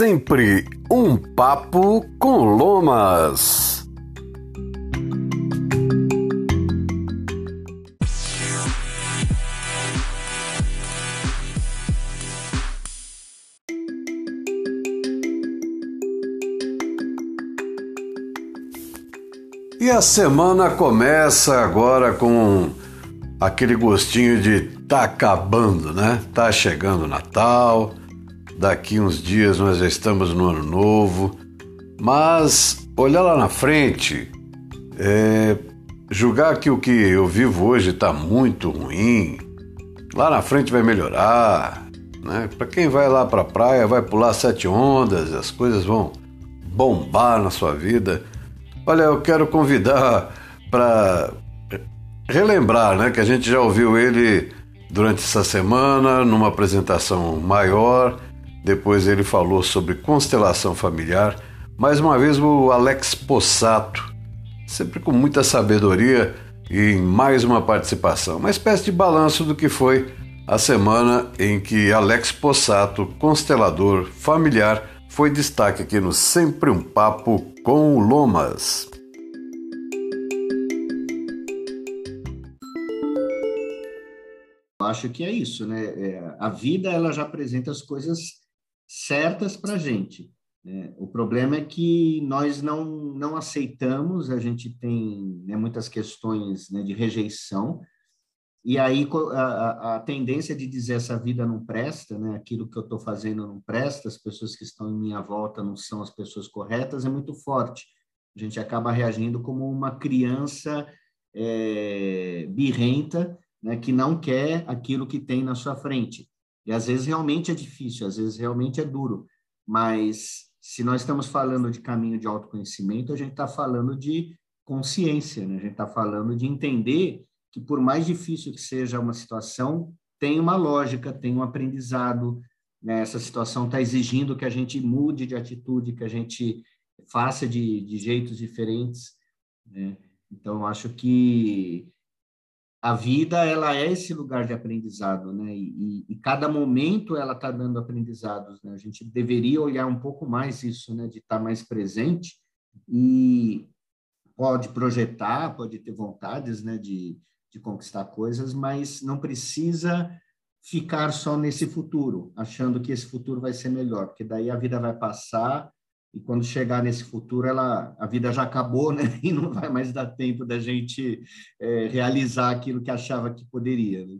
sempre um papo com Lomas. E a semana começa agora com aquele gostinho de tá acabando, né? Tá chegando Natal, daqui uns dias nós já estamos no ano novo, mas olhar lá na frente, é, julgar que o que eu vivo hoje está muito ruim, lá na frente vai melhorar, né? Para quem vai lá para a praia, vai pular sete ondas, as coisas vão bombar na sua vida. Olha, eu quero convidar para relembrar, né, que a gente já ouviu ele durante essa semana numa apresentação maior depois ele falou sobre constelação familiar. Mais uma vez o Alex Possato, sempre com muita sabedoria e mais uma participação, uma espécie de balanço do que foi a semana em que Alex Possato, constelador familiar, foi destaque aqui no Sempre um Papo com o Lomas. Acho que é isso, né? É, a vida ela já apresenta as coisas certas para a gente. Né? O problema é que nós não, não aceitamos, a gente tem né, muitas questões né, de rejeição, e aí a, a, tendência de dizer essa vida não presta, né, aquilo que eu estou fazendo não presta, as pessoas que estão em minha volta não são as pessoas corretas, é muito forte. A gente acaba reagindo como uma criança é, birrenta, né, que não quer aquilo que tem na sua frente. E às vezes realmente é difícil, às vezes realmente é duro, mas se nós estamos falando de caminho de autoconhecimento, a gente está falando de consciência, né? a gente está falando de entender que, por mais difícil que seja uma situação, tem uma lógica, tem um aprendizado. Né? Essa situação está exigindo que a gente mude de atitude, que a gente faça de, de jeitos diferentes. Né? Então, acho que a vida ela é esse lugar de aprendizado, né? E, e cada momento ela está dando aprendizados, né? A gente deveria olhar um pouco mais isso, né? De estar tá mais presente e pode projetar, pode ter vontades, né? De, de conquistar coisas, mas não precisa ficar só nesse futuro, achando que esse futuro vai ser melhor, porque daí a vida vai passar e quando chegar nesse futuro, ela, a vida já acabou, né? E não vai mais dar tempo da gente é, realizar aquilo que achava que poderia. Né?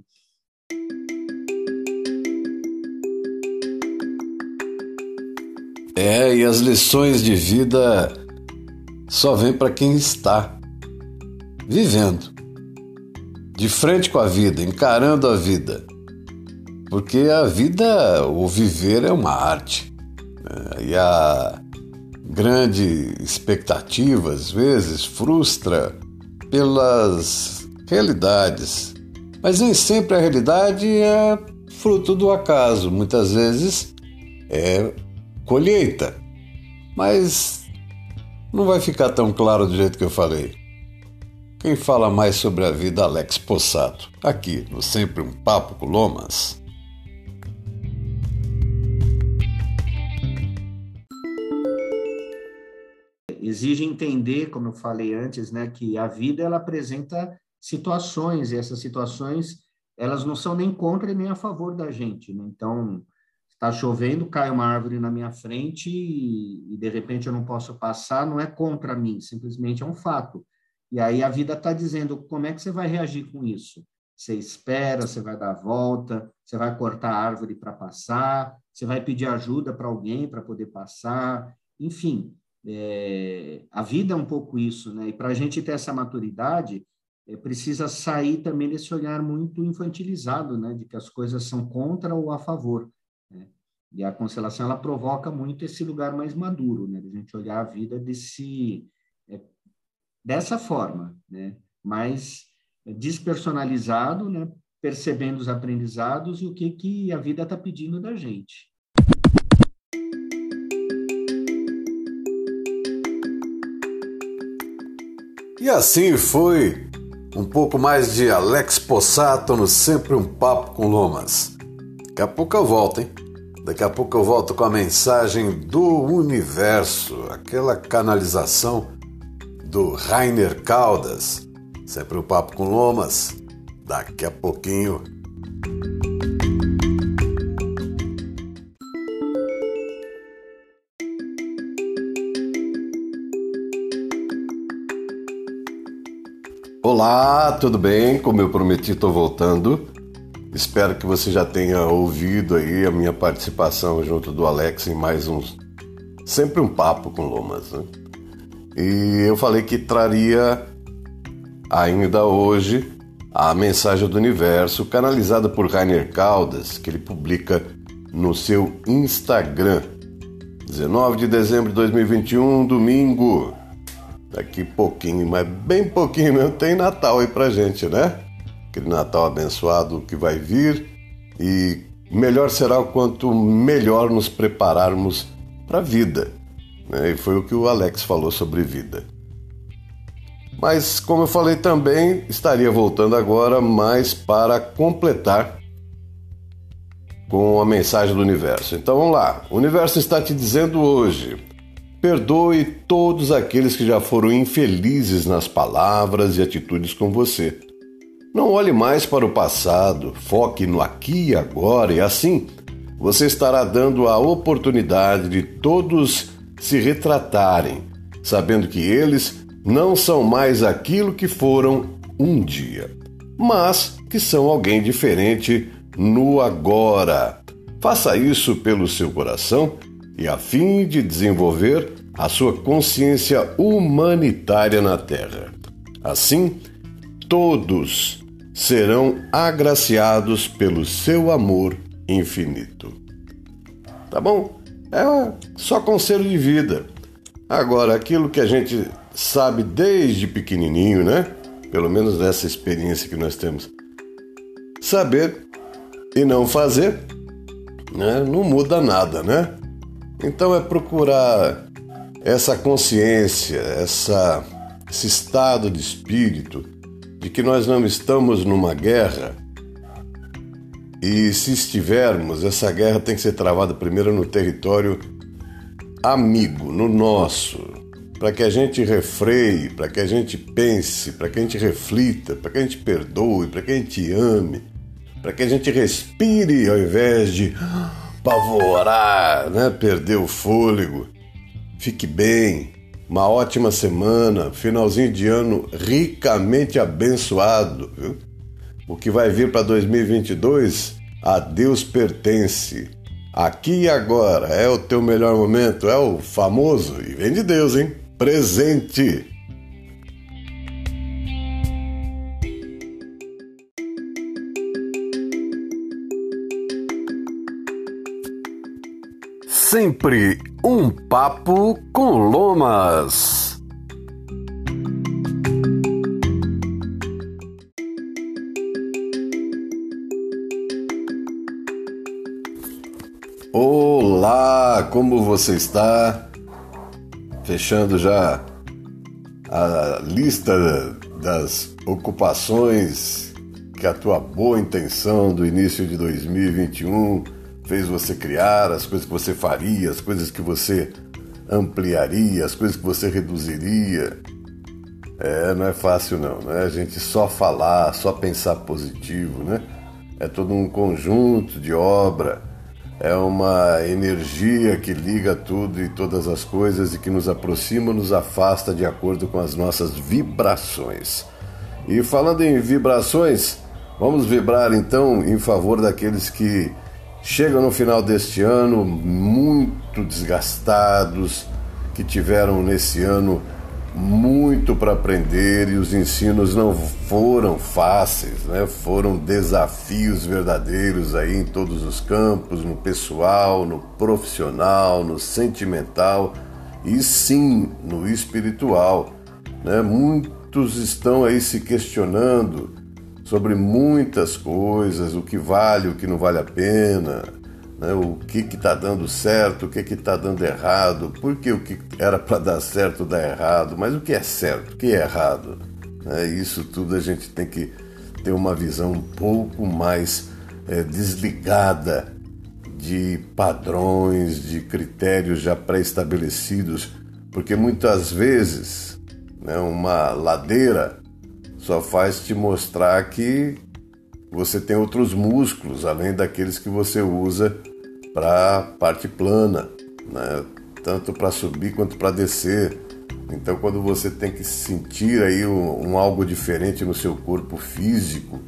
É, e as lições de vida só vêm para quem está vivendo, de frente com a vida, encarando a vida. Porque a vida, o viver é uma arte. Né? E a grande expectativa, às vezes, frustra pelas realidades. Mas nem sempre a realidade é fruto do acaso, muitas vezes é colheita. Mas não vai ficar tão claro do jeito que eu falei. Quem fala mais sobre a vida, Alex Possato, aqui no Sempre um Papo com Lomas. Exige entender, como eu falei antes, né, que a vida ela apresenta situações e essas situações elas não são nem contra nem a favor da gente. Né? Então, está chovendo, cai uma árvore na minha frente e, e, de repente eu não posso passar, não é contra mim, simplesmente é um fato. E aí a vida está dizendo como é que você vai reagir com isso. Você espera, você vai dar a volta, você vai cortar a árvore para passar, você vai pedir ajuda para alguém para poder passar, enfim. É, a vida é um pouco isso, né? E para a gente ter essa maturidade, é, precisa sair também desse olhar muito infantilizado, né? De que as coisas são contra ou a favor. Né? E a constelação ela provoca muito esse lugar mais maduro, né? De a gente olhar a vida desse é, dessa forma, né? Mais despersonalizado, né? Percebendo os aprendizados e o que que a vida está pedindo da gente. E assim foi um pouco mais de Alex Possato no Sempre um Papo com Lomas. Daqui a pouco eu volto, hein? Daqui a pouco eu volto com a mensagem do universo, aquela canalização do Rainer Caldas. Sempre um papo com Lomas. Daqui a pouquinho. Olá, tudo bem? Como eu prometi, estou voltando. Espero que você já tenha ouvido aí a minha participação junto do Alex em mais uns. Sempre um papo com Lomas, né? E eu falei que traria ainda hoje a mensagem do universo canalizada por Rainer Caldas, que ele publica no seu Instagram. 19 de dezembro de 2021, domingo. Daqui pouquinho, mas bem pouquinho mesmo, tem Natal aí pra gente, né? aquele Natal abençoado que vai vir e melhor será o quanto melhor nos prepararmos para vida. Né? E foi o que o Alex falou sobre vida. Mas, como eu falei também, estaria voltando agora mais para completar com a mensagem do universo. Então vamos lá. O universo está te dizendo hoje: perdoe todos aqueles que já foram infelizes nas palavras e atitudes com você. Não olhe mais para o passado, foque no aqui e agora, e assim você estará dando a oportunidade de todos se retratarem, sabendo que eles não são mais aquilo que foram um dia, mas que são alguém diferente no agora. Faça isso pelo seu coração e a fim de desenvolver a sua consciência humanitária na Terra. Assim, todos serão agraciados pelo seu amor infinito. Tá bom? É só conselho de vida. Agora, aquilo que a gente sabe desde pequenininho, né? Pelo menos nessa experiência que nós temos. Saber e não fazer, né? Não muda nada, né? Então é procurar essa consciência, essa, esse estado de espírito de que nós não estamos numa guerra. E se estivermos, essa guerra tem que ser travada primeiro no território amigo, no nosso, para que a gente refreie, para que a gente pense, para que a gente reflita, para que a gente perdoe, para que a gente ame, para que a gente respire ao invés de pavorar, né? perder o fôlego. Fique bem, uma ótima semana, finalzinho de ano ricamente abençoado. Viu? O que vai vir para 2022 a Deus pertence. Aqui e agora é o teu melhor momento, é o famoso e vem de Deus, hein? Presente. Sempre um papo com Lomas. Olá, como você está? Fechando já a lista das ocupações que a tua boa intenção do início de 2021 fez você criar, as coisas que você faria, as coisas que você ampliaria, as coisas que você reduziria. É, não é fácil não, né? A gente só falar, só pensar positivo, né? É todo um conjunto de obra, é uma energia que liga tudo e todas as coisas e que nos aproxima, nos afasta de acordo com as nossas vibrações. E falando em vibrações, vamos vibrar então em favor daqueles que chegam no final deste ano muito desgastados, que tiveram nesse ano muito para aprender e os ensinos não foram fáceis, né? foram desafios verdadeiros aí em todos os campos, no pessoal, no profissional, no sentimental e sim no espiritual. Né? Muitos estão aí se questionando sobre muitas coisas, o que vale, o que não vale a pena, né? o que está dando certo, o que está dando errado, porque o que era para dar certo dá errado, mas o que é certo, o que é errado? É, isso tudo a gente tem que ter uma visão um pouco mais é, desligada de padrões, de critérios já pré-estabelecidos, porque muitas vezes né, uma ladeira só faz te mostrar que você tem outros músculos além daqueles que você usa para parte plana, né? tanto para subir quanto para descer. Então, quando você tem que sentir aí um, um, algo diferente no seu corpo físico,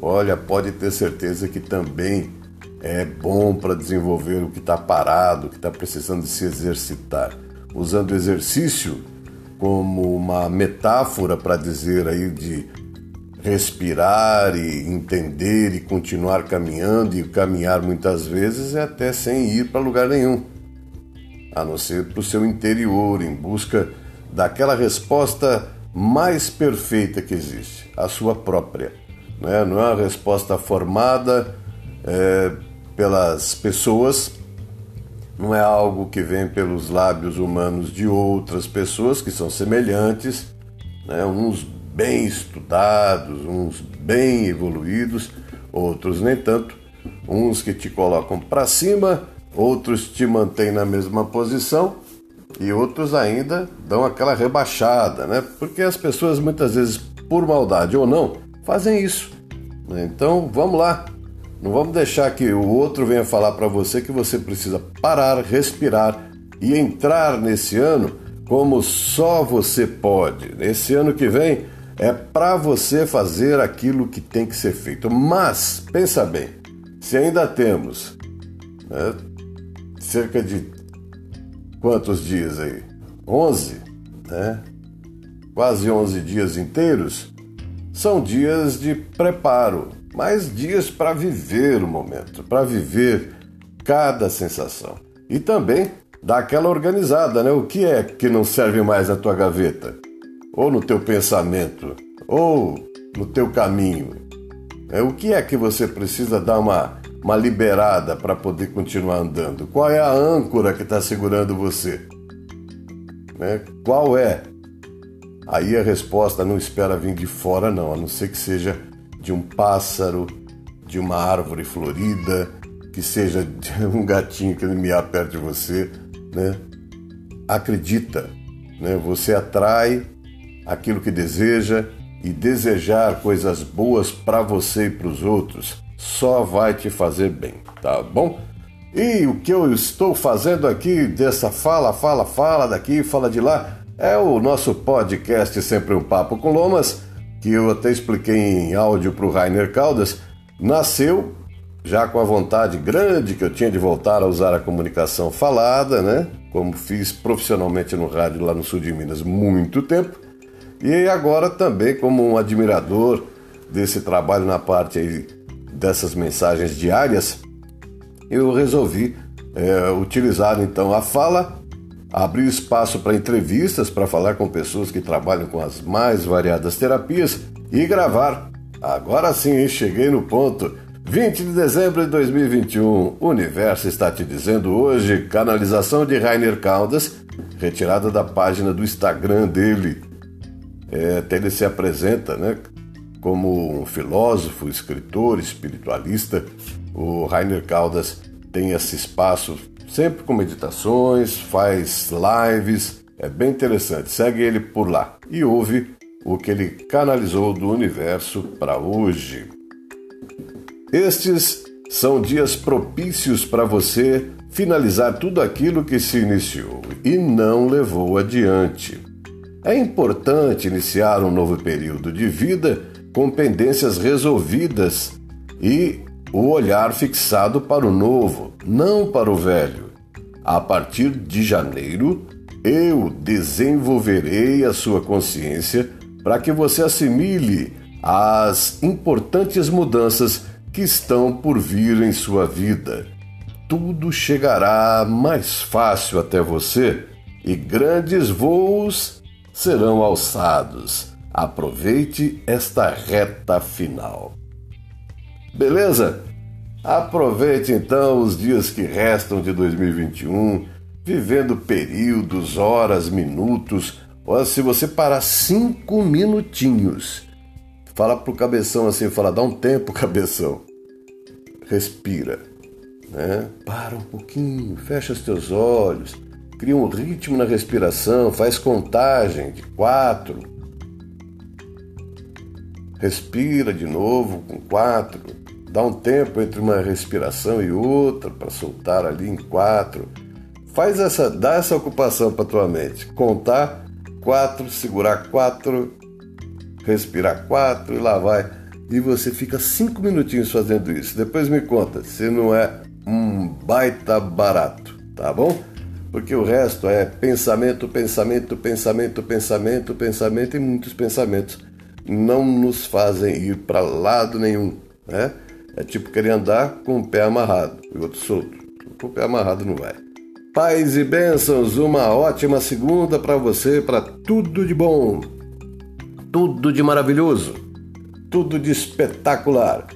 olha, pode ter certeza que também é bom para desenvolver o que está parado, o que está precisando de se exercitar. Usando exercício como uma metáfora para dizer aí de respirar e entender e continuar caminhando e caminhar muitas vezes é até sem ir para lugar nenhum, a não ser para o seu interior em busca daquela resposta mais perfeita que existe, a sua própria. Não é, não é uma resposta formada é, pelas pessoas, não é algo que vem pelos lábios humanos de outras pessoas que são semelhantes, né, uns bem estudados, uns bem evoluídos, outros nem tanto, uns que te colocam para cima, outros te mantêm na mesma posição e outros ainda dão aquela rebaixada, né? Porque as pessoas muitas vezes, por maldade ou não, fazem isso. Né? Então vamos lá, não vamos deixar que o outro venha falar para você que você precisa parar, respirar e entrar nesse ano como só você pode. Nesse ano que vem é para você fazer aquilo que tem que ser feito. Mas, pensa bem, se ainda temos né, cerca de quantos dias aí? 11, né? Quase 11 dias inteiros, são dias de preparo, mas dias para viver o momento, para viver cada sensação. E também dar aquela organizada, né? O que é que não serve mais na tua gaveta? ou no teu pensamento, ou no teu caminho. É, o que é que você precisa dar uma, uma liberada para poder continuar andando? Qual é a âncora que está segurando você? É, qual é? Aí a resposta não espera vir de fora, não, a não ser que seja de um pássaro, de uma árvore florida, que seja de um gatinho que me perto de você, né? Acredita, né? Você atrai aquilo que deseja e desejar coisas boas para você e para os outros só vai te fazer bem, tá bom? E o que eu estou fazendo aqui dessa fala, fala, fala daqui, fala de lá, é o nosso podcast Sempre um Papo com Lomas, que eu até expliquei em áudio para o Rainer Caldas, nasceu já com a vontade grande que eu tinha de voltar a usar a comunicação falada, né? Como fiz profissionalmente no rádio lá no sul de Minas muito tempo. E agora também como um admirador desse trabalho na parte aí dessas mensagens diárias, eu resolvi é, utilizar então a fala, abrir espaço para entrevistas para falar com pessoas que trabalham com as mais variadas terapias e gravar. Agora sim, cheguei no ponto. 20 de dezembro de 2021, o universo está te dizendo hoje, canalização de Rainer Caldas, retirada da página do Instagram dele, é, até ele se apresenta né, como um filósofo, escritor, espiritualista. O Rainer Caldas tem esse espaço sempre com meditações, faz lives, é bem interessante. Segue ele por lá e ouve o que ele canalizou do universo para hoje. Estes são dias propícios para você finalizar tudo aquilo que se iniciou e não levou adiante. É importante iniciar um novo período de vida com pendências resolvidas e o olhar fixado para o novo, não para o velho. A partir de janeiro, eu desenvolverei a sua consciência para que você assimile as importantes mudanças que estão por vir em sua vida. Tudo chegará mais fácil até você e grandes voos serão alçados. Aproveite esta reta final. Beleza? Aproveite então os dias que restam de 2021, vivendo períodos, horas, minutos. Ou se você parar cinco minutinhos, fala pro cabeção assim, fala, dá um tempo, cabeção. Respira. né? Para um pouquinho, fecha os teus olhos, cria um ritmo na respiração, faz contagem de quatro. Respira de novo com quatro. Dá um tempo entre uma respiração e outra para soltar ali em quatro. Faz essa, dá essa ocupação para tua mente. Contar quatro, segurar quatro, respirar quatro e lá vai. E você fica cinco minutinhos fazendo isso. Depois me conta se não é um baita barato, tá bom? Porque o resto é pensamento, pensamento, pensamento, pensamento, pensamento e muitos pensamentos não nos fazem ir para lado nenhum, né? É tipo querer andar com o pé amarrado e outro solto. Com o pé amarrado não vai. Paz e bênçãos, uma ótima segunda para você, para tudo de bom, tudo de maravilhoso, tudo de espetacular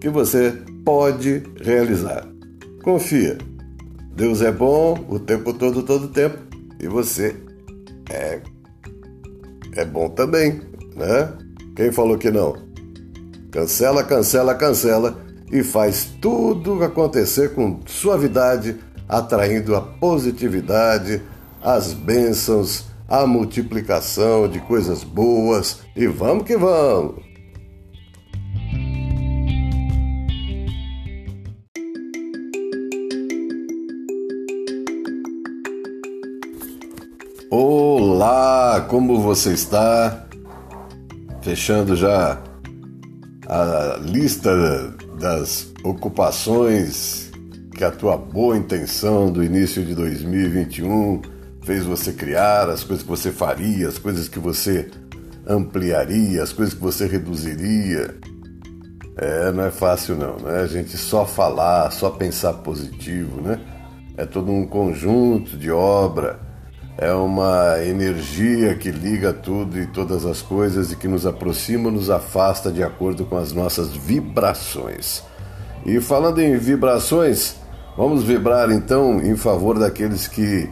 que você pode realizar. Confia. Deus é bom o tempo todo, todo tempo. E você é, é bom também, né? Quem falou que não? Cancela, cancela, cancela e faz tudo acontecer com suavidade, atraindo a positividade, as bênçãos, a multiplicação de coisas boas e vamos que vamos! Olá, como você está? Fechando já a lista das ocupações que a tua boa intenção do início de 2021 fez você criar, as coisas que você faria, as coisas que você ampliaria, as coisas que você reduziria. É, não é fácil não, né? A gente só falar, só pensar positivo, né? É todo um conjunto de obra é uma energia que liga tudo e todas as coisas e que nos aproxima, nos afasta de acordo com as nossas vibrações. E falando em vibrações, vamos vibrar então em favor daqueles que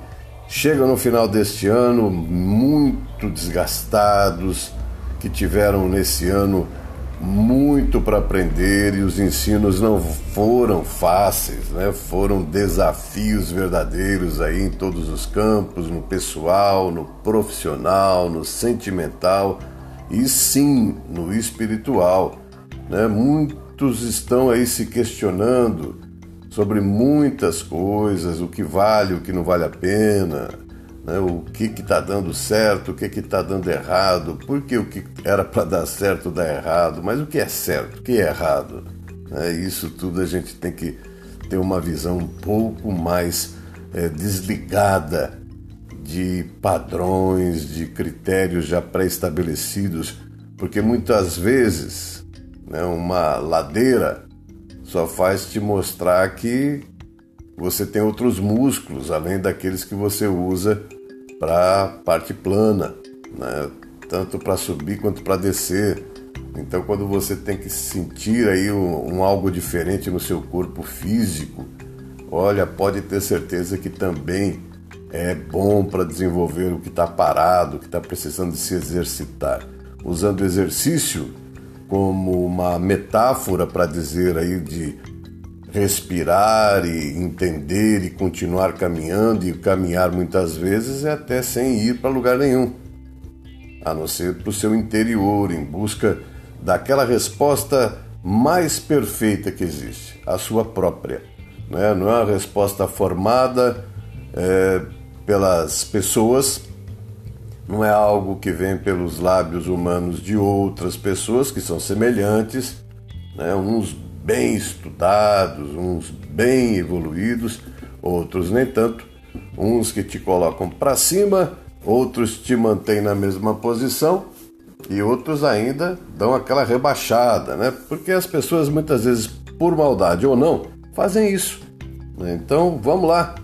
chegam no final deste ano muito desgastados, que tiveram nesse ano muito para aprender e os ensinos não foram fáceis, né? Foram desafios verdadeiros aí em todos os campos, no pessoal, no profissional, no sentimental e sim no espiritual, né? Muitos estão aí se questionando sobre muitas coisas, o que vale, o que não vale a pena, né, o que está dando certo, o que está dando errado, porque o que era para dar certo dá errado, mas o que é certo, o que é errado. É, isso tudo a gente tem que ter uma visão um pouco mais é, desligada de padrões, de critérios já pré-estabelecidos, porque muitas vezes né, uma ladeira só faz te mostrar que você tem outros músculos além daqueles que você usa para parte plana, né? tanto para subir quanto para descer. Então, quando você tem que sentir aí um, um algo diferente no seu corpo físico, olha, pode ter certeza que também é bom para desenvolver o que está parado, o que está precisando de se exercitar. Usando o exercício como uma metáfora para dizer aí de respirar e entender e continuar caminhando, e caminhar muitas vezes é até sem ir para lugar nenhum, a não ser para o seu interior, em busca daquela resposta mais perfeita que existe, a sua própria. Né? Não é uma resposta formada é, pelas pessoas, não é algo que vem pelos lábios humanos de outras pessoas que são semelhantes, né? uns bem estudados, uns bem evoluídos, outros nem tanto, uns que te colocam para cima, outros te mantêm na mesma posição e outros ainda dão aquela rebaixada, né? Porque as pessoas muitas vezes, por maldade ou não, fazem isso. Né? Então vamos lá,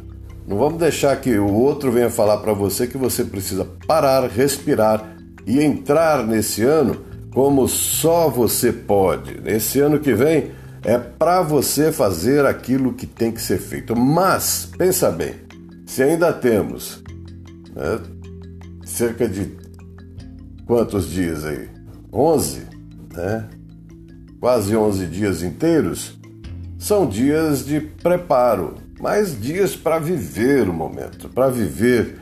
não vamos deixar que o outro venha falar para você que você precisa parar, respirar e entrar nesse ano como só você pode. Nesse ano que vem, é para você fazer aquilo que tem que ser feito. Mas, pensa bem, se ainda temos né, cerca de quantos dias aí? 11, né? Quase 11 dias inteiros. são dias de preparo, mas dias para viver o momento, para viver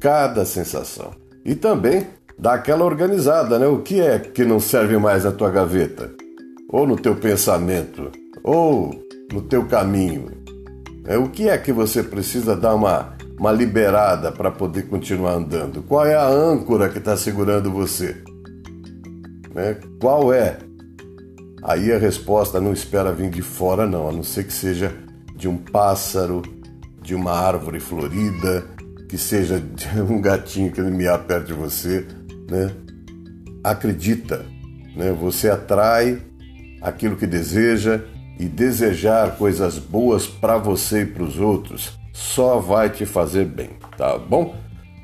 cada sensação. E também dar aquela organizada, né? O que é que não serve mais na tua gaveta? Ou no teu pensamento? Ou no teu caminho? É, o que é que você precisa dar uma, uma liberada para poder continuar andando? Qual é a âncora que está segurando você? Né? Qual é? Aí a resposta não espera vir de fora, não, a não ser que seja de um pássaro, de uma árvore florida, que seja de um gatinho que me perto de você, né? Acredita, né? Você atrai aquilo que deseja e desejar coisas boas para você e para os outros só vai te fazer bem, tá bom?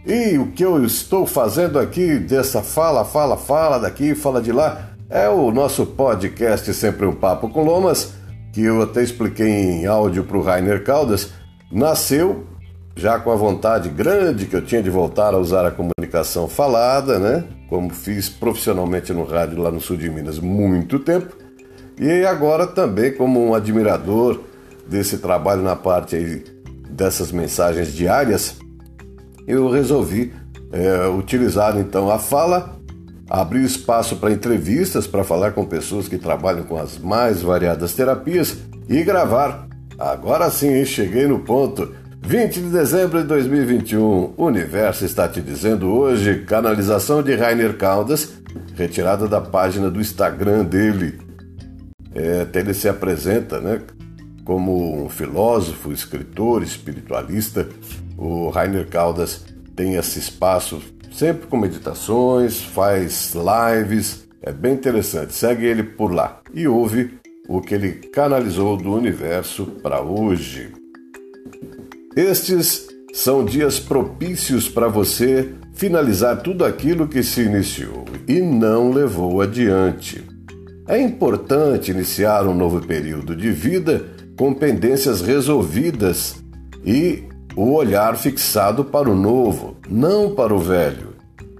E o que eu estou fazendo aqui dessa fala, fala, fala daqui, fala de lá, é o nosso podcast Sempre um Papo com Lomas, que eu até expliquei em áudio para o Rainer Caldas, nasceu já com a vontade grande que eu tinha de voltar a usar a comunicação falada, né? Como fiz profissionalmente no rádio lá no sul de Minas muito tempo. E agora também como um admirador desse trabalho na parte aí dessas mensagens diárias, eu resolvi é, utilizar então a fala, abrir espaço para entrevistas, para falar com pessoas que trabalham com as mais variadas terapias e gravar. Agora sim, cheguei no ponto. 20 de dezembro de 2021, o universo está te dizendo hoje, canalização de Rainer Caldas, retirada da página do Instagram dele. É, até ele se apresenta né, como um filósofo, escritor, espiritualista, o Rainer Caldas tem esse espaço sempre com meditações, faz lives, é bem interessante. Segue ele por lá e ouve o que ele canalizou do universo para hoje. Estes são dias propícios para você finalizar tudo aquilo que se iniciou e não levou adiante. É importante iniciar um novo período de vida com pendências resolvidas e o olhar fixado para o novo, não para o velho.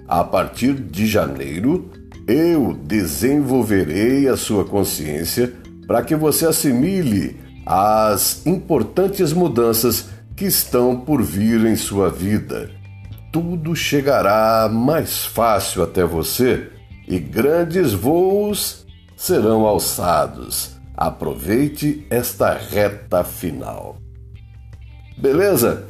A partir de janeiro, eu desenvolverei a sua consciência para que você assimile as importantes mudanças que estão por vir em sua vida. Tudo chegará mais fácil até você e grandes voos serão alçados. Aproveite esta reta final. Beleza?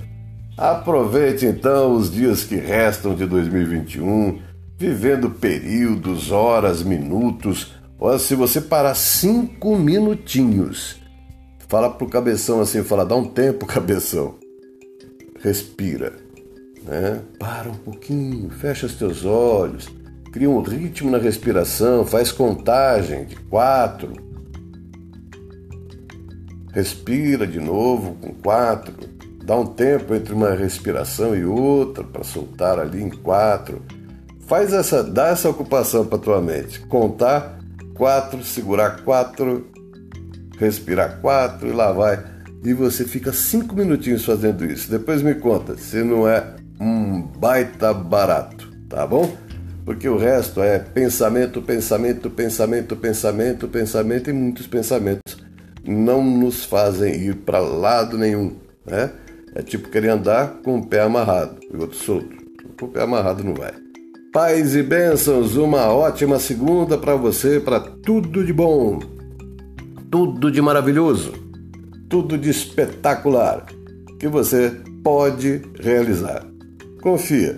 Aproveite então os dias que restam de 2021, vivendo períodos, horas, minutos. Ou se você parar cinco minutinhos, fala pro cabeção assim, fala, dá um tempo, cabeção. Respira, né? Para um pouquinho, fecha os teus olhos, cria um ritmo na respiração, faz contagem de quatro. Respira de novo com quatro Dá um tempo entre uma respiração e outra para soltar ali em quatro. Faz essa, dá essa ocupação para tua mente. Contar quatro, segurar quatro, respirar quatro e lá vai. E você fica cinco minutinhos fazendo isso. Depois me conta se não é um baita barato, tá bom? Porque o resto é pensamento, pensamento, pensamento, pensamento, pensamento e muitos pensamentos não nos fazem ir para lado nenhum, né? É tipo querer andar com o pé amarrado e o outro solto. Com o pé amarrado não vai. Paz e bênçãos, uma ótima segunda para você, para tudo de bom, tudo de maravilhoso, tudo de espetacular que você pode realizar. Confia.